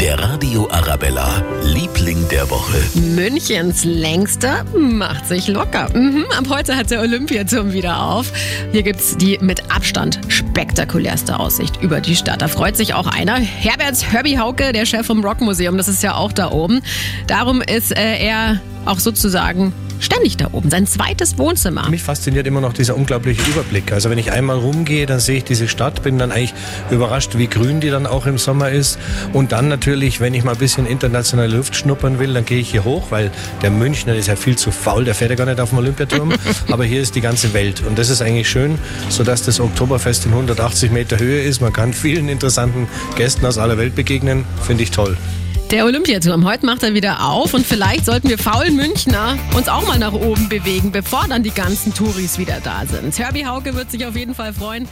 Der Radio Arabella, Liebling der Woche. Münchens längster macht sich locker. Mhm, ab heute hat der Olympiaturm wieder auf. Hier gibt's die mit Abstand spektakulärste Aussicht über die Stadt. Da freut sich auch einer. Herbert Herbie Hauke, der Chef vom Rockmuseum, das ist ja auch da oben. Darum ist äh, er auch sozusagen ständig da oben, sein zweites Wohnzimmer. Mich fasziniert immer noch dieser unglaubliche Überblick. Also wenn ich einmal rumgehe, dann sehe ich diese Stadt, bin dann eigentlich überrascht, wie grün die dann auch im Sommer ist. Und dann natürlich, wenn ich mal ein bisschen internationale Luft schnuppern will, dann gehe ich hier hoch, weil der Münchner ist ja viel zu faul, der fährt ja gar nicht auf dem Olympiaturm. Aber hier ist die ganze Welt und das ist eigentlich schön, sodass das Oktoberfest in 180 Meter Höhe ist. Man kann vielen interessanten Gästen aus aller Welt begegnen, finde ich toll. Der Olympiaturm, heute macht er wieder auf und vielleicht sollten wir faulen Münchner uns auch mal nach oben bewegen, bevor dann die ganzen Touris wieder da sind. Herbie Hauke wird sich auf jeden Fall freuen.